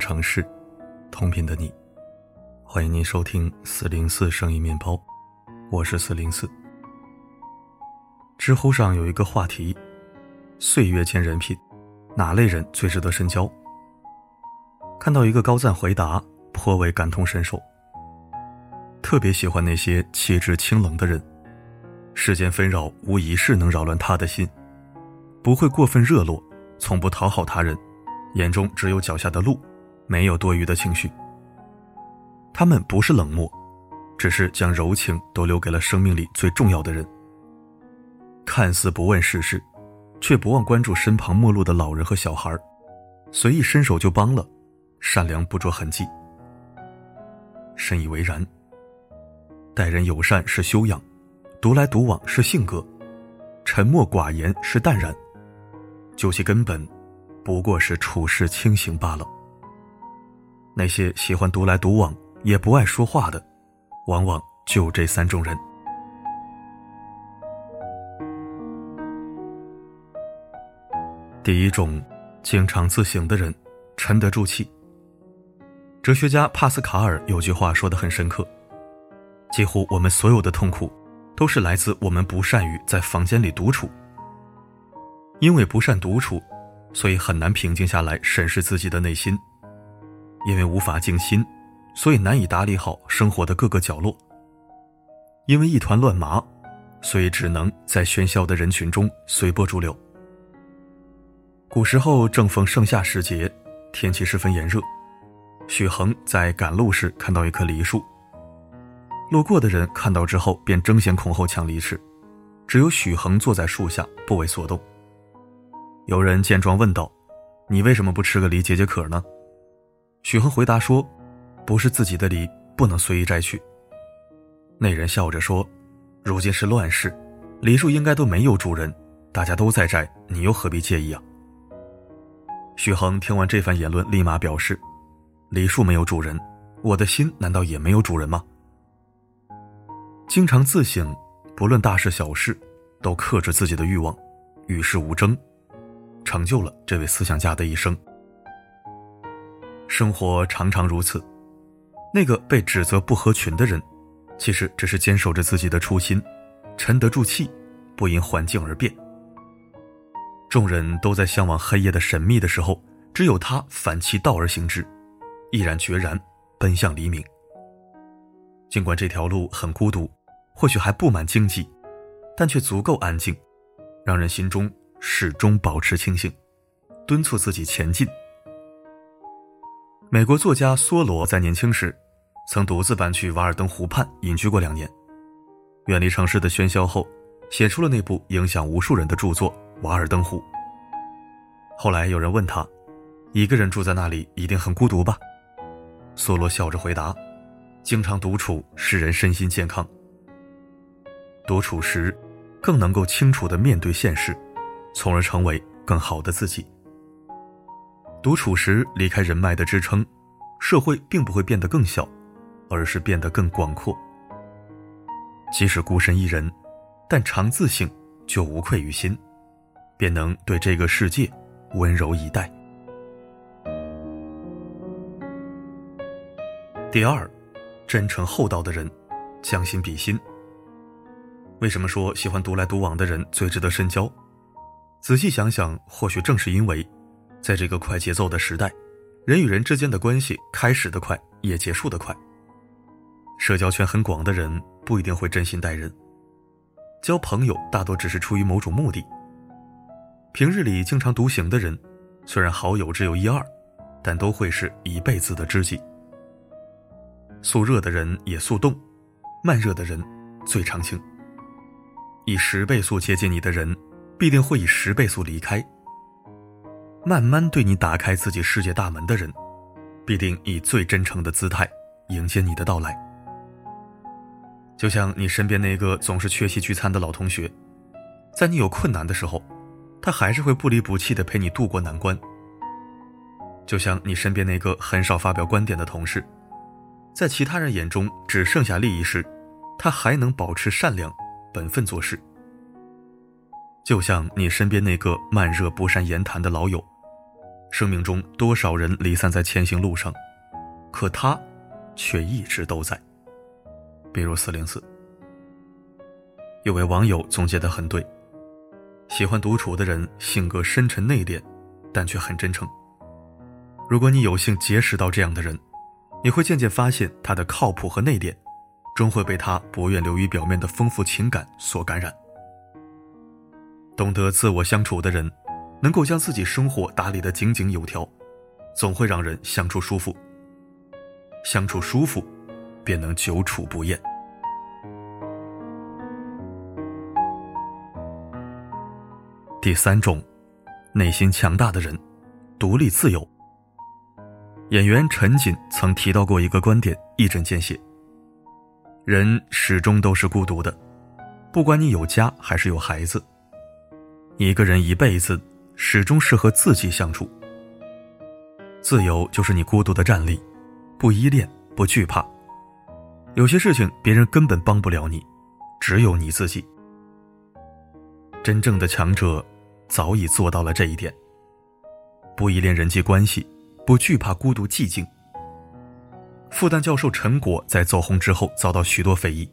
城市，同频的你，欢迎您收听四零四生意面包，我是四零四。知乎上有一个话题：岁月见人品，哪类人最值得深交？看到一个高赞回答，颇为感同身受。特别喜欢那些气质清冷的人，世间纷扰无一事能扰乱他的心，不会过分热络，从不讨好他人。眼中只有脚下的路，没有多余的情绪。他们不是冷漠，只是将柔情都留给了生命里最重要的人。看似不问世事，却不忘关注身旁陌路的老人和小孩随意伸手就帮了，善良不着痕迹。深以为然。待人友善是修养，独来独往是性格，沉默寡言是淡然。究其根本。不过是处事清醒罢了。那些喜欢独来独往也不爱说话的，往往就这三种人。第一种，经常自省的人，沉得住气。哲学家帕斯卡尔有句话说的很深刻：几乎我们所有的痛苦，都是来自我们不善于在房间里独处。因为不善独处。所以很难平静下来审视自己的内心，因为无法静心，所以难以打理好生活的各个角落。因为一团乱麻，所以只能在喧嚣的人群中随波逐流。古时候正逢盛夏时节，天气十分炎热，许衡在赶路时看到一棵梨树，路过的人看到之后便争先恐后抢梨吃，只有许衡坐在树下不为所动。有人见状问道：“你为什么不吃个梨解解渴呢？”许衡回答说：“不是自己的梨，不能随意摘去。”那人笑着说：“如今是乱世，梨树应该都没有主人，大家都在摘，你又何必介意啊？”许衡听完这番言论，立马表示：“梨树没有主人，我的心难道也没有主人吗？”经常自省，不论大事小事，都克制自己的欲望，与世无争。成就了这位思想家的一生。生活常常如此，那个被指责不合群的人，其实只是坚守着自己的初心，沉得住气，不因环境而变。众人都在向往黑夜的神秘的时候，只有他反其道而行之，毅然决然奔向黎明。尽管这条路很孤独，或许还布满荆棘，但却足够安静，让人心中。始终保持清醒，敦促自己前进。美国作家梭罗在年轻时，曾独自搬去瓦尔登湖畔隐居过两年，远离城市的喧嚣后，写出了那部影响无数人的著作《瓦尔登湖》。后来有人问他：“一个人住在那里一定很孤独吧？”梭罗笑着回答：“经常独处使人身心健康，独处时，更能够清楚的面对现实。”从而成为更好的自己。独处时离开人脉的支撑，社会并不会变得更小，而是变得更广阔。即使孤身一人，但常自省，就无愧于心，便能对这个世界温柔以待。第二，真诚厚道的人，将心比心。为什么说喜欢独来独往的人最值得深交？仔细想想，或许正是因为，在这个快节奏的时代，人与人之间的关系开始的快，也结束的快。社交圈很广的人不一定会真心待人，交朋友大多只是出于某种目的。平日里经常独行的人，虽然好友只有一二，但都会是一辈子的知己。速热的人也速冻，慢热的人最长情。以十倍速接近你的人。必定会以十倍速离开。慢慢对你打开自己世界大门的人，必定以最真诚的姿态迎接你的到来。就像你身边那个总是缺席聚餐的老同学，在你有困难的时候，他还是会不离不弃的陪你度过难关。就像你身边那个很少发表观点的同事，在其他人眼中只剩下利益时，他还能保持善良，本分做事。就像你身边那个慢热不善言谈的老友，生命中多少人离散在前行路上，可他却一直都在。比如四零四，有位网友总结的很对：喜欢独处的人性格深沉内敛，但却很真诚。如果你有幸结识到这样的人，你会渐渐发现他的靠谱和内敛，终会被他不愿流于表面的丰富情感所感染。懂得自我相处的人，能够将自己生活打理得井井有条，总会让人相处舒服。相处舒服，便能久处不厌。第三种，内心强大的人，独立自由。演员陈瑾曾提到过一个观点，一针见血：人始终都是孤独的，不管你有家还是有孩子。一个人一辈子始终是和自己相处。自由就是你孤独的站立，不依恋，不惧怕。有些事情别人根本帮不了你，只有你自己。真正的强者早已做到了这一点。不依恋人际关系，不惧怕孤独寂静。复旦教授陈果在走红之后遭到许多非议，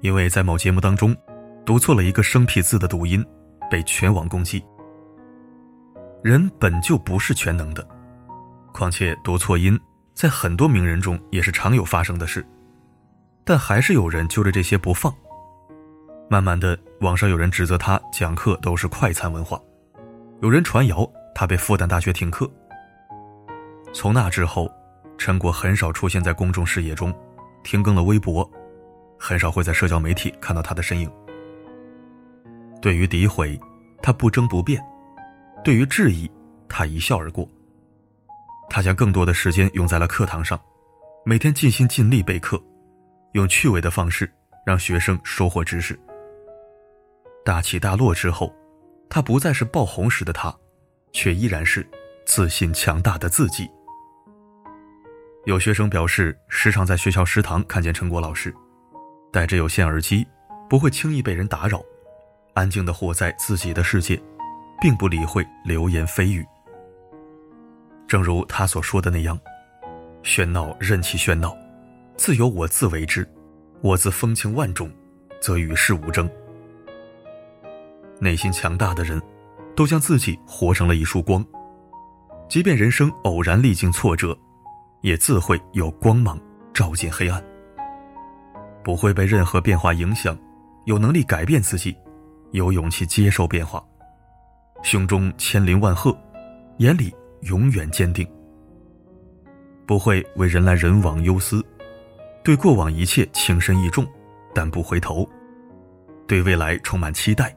因为在某节目当中读错了一个生僻字的读音。被全网攻击。人本就不是全能的，况且读错音在很多名人中也是常有发生的事。但还是有人揪着这些不放。慢慢的，网上有人指责他讲课都是快餐文化，有人传谣他被复旦大学停课。从那之后，陈果很少出现在公众视野中，停更了微博，很少会在社交媒体看到他的身影。对于诋毁，他不争不辩；对于质疑，他一笑而过。他将更多的时间用在了课堂上，每天尽心尽力备课，用趣味的方式让学生收获知识。大起大落之后，他不再是爆红时的他，却依然是自信强大的自己。有学生表示，时常在学校食堂看见陈果老师，戴着有线耳机，不会轻易被人打扰。安静的活在自己的世界，并不理会流言蜚语。正如他所说的那样：“喧闹任其喧闹，自有我自为之。我自风情万种，则与世无争。”内心强大的人，都将自己活成了一束光。即便人生偶然历经挫折，也自会有光芒照进黑暗。不会被任何变化影响，有能力改变自己。有勇气接受变化，胸中千灵万壑，眼里永远坚定。不会为人来人往忧思，对过往一切情深意重，但不回头；对未来充满期待，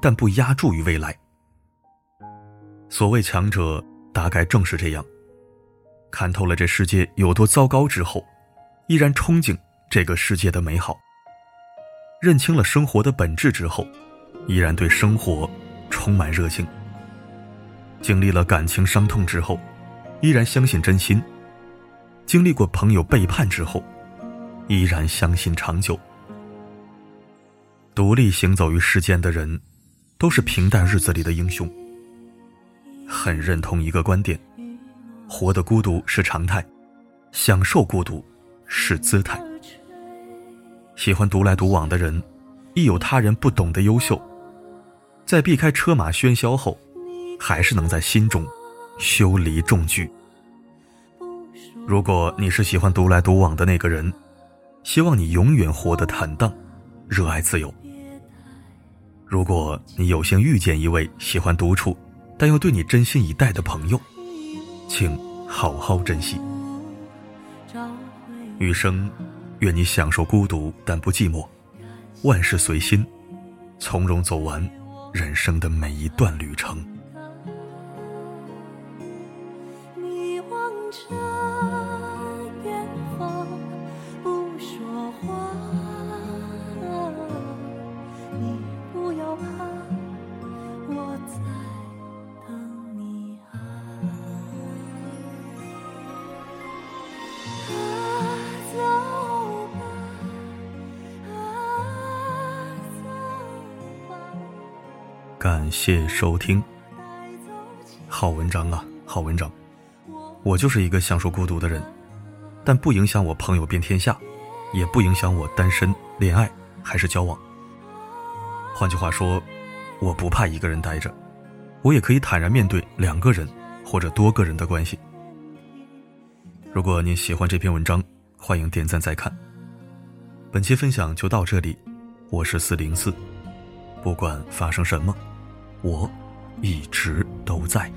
但不压注于未来。所谓强者，大概正是这样：看透了这世界有多糟糕之后，依然憧憬这个世界的美好；认清了生活的本质之后。依然对生活充满热情。经历了感情伤痛之后，依然相信真心；经历过朋友背叛之后，依然相信长久。独立行走于世间的人，都是平淡日子里的英雄。很认同一个观点：活得孤独是常态，享受孤独是姿态。喜欢独来独往的人，亦有他人不懂的优秀。在避开车马喧嚣后，还是能在心中修篱种菊。如果你是喜欢独来独往的那个人，希望你永远活得坦荡，热爱自由。如果你有幸遇见一位喜欢独处，但又对你真心以待的朋友，请好好珍惜。余生，愿你享受孤独但不寂寞，万事随心，从容走完。人生的每一段旅程。谢收听，好文章啊！好文章。我就是一个享受孤独的人，但不影响我朋友遍天下，也不影响我单身、恋爱还是交往。换句话说，我不怕一个人待着，我也可以坦然面对两个人或者多个人的关系。如果您喜欢这篇文章，欢迎点赞再看。本期分享就到这里，我是四零四，不管发生什么，我一直都在。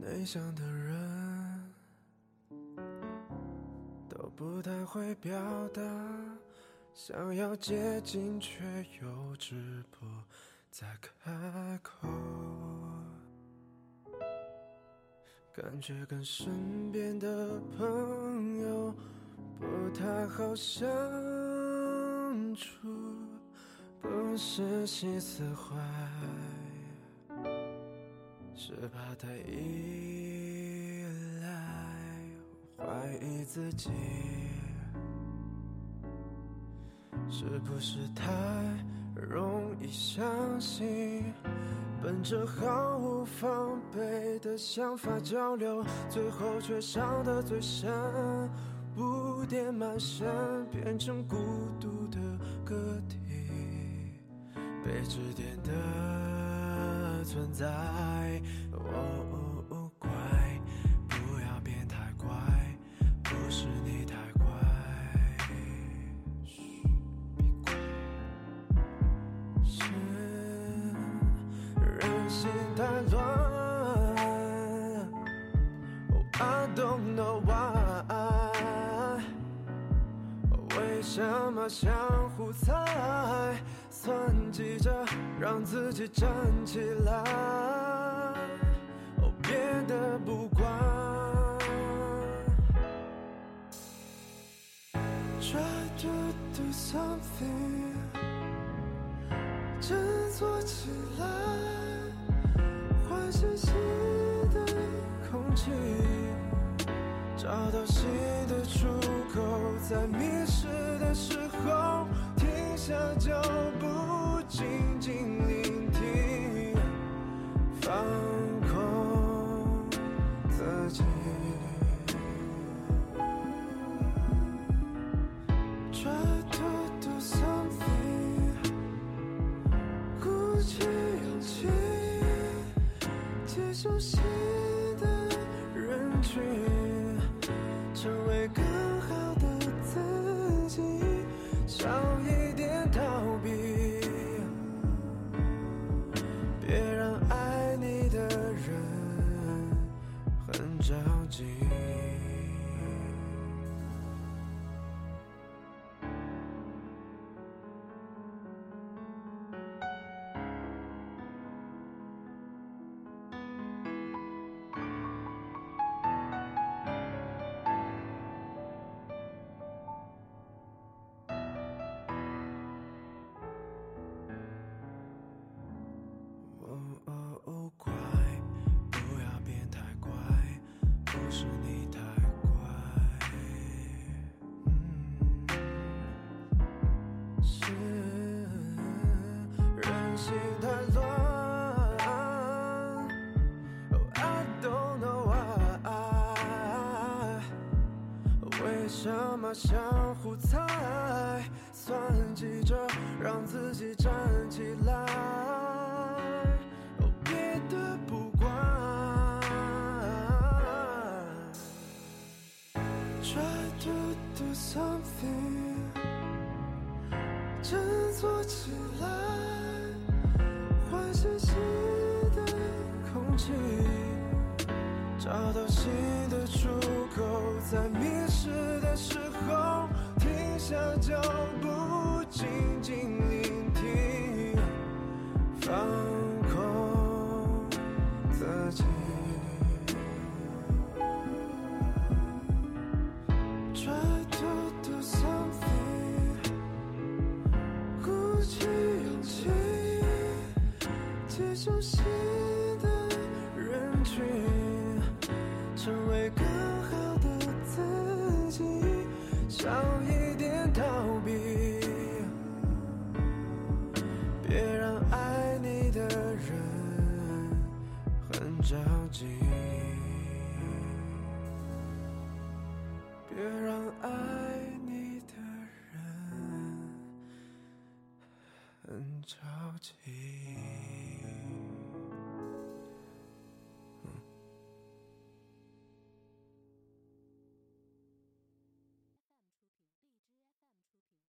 内向的人都不太会表达，想要接近却又止不再开口，感觉跟身边的朋友不太好相处，不是心思坏。是怕太依赖，怀疑自己，是不是太容易相信？本着毫无防备的想法交流，最后却伤得最深，污点满身，变成孤独的个体，被指点的存在。哦哦哦，乖，不要变太乖，不是你太乖。嘘，别乖，是人心太乱。Oh, I don't know why，为什么相互猜，算计着让自己站起来。哦，别的不管，Try to do something，振作起来，换新鲜的。空气，找到新的出口，在迷失的时候停下脚步，静什么相互猜，算计着让自己站起来。哦，别的不管，Try to do something，振作起来，换新鲜的空气，找到新的出口，在迷失的时候停下脚步，静静聆听。放空自己。Try to do something，鼓起勇气，接受新少一点逃避。别让爱你的人很着急，别让爱你的人很着急。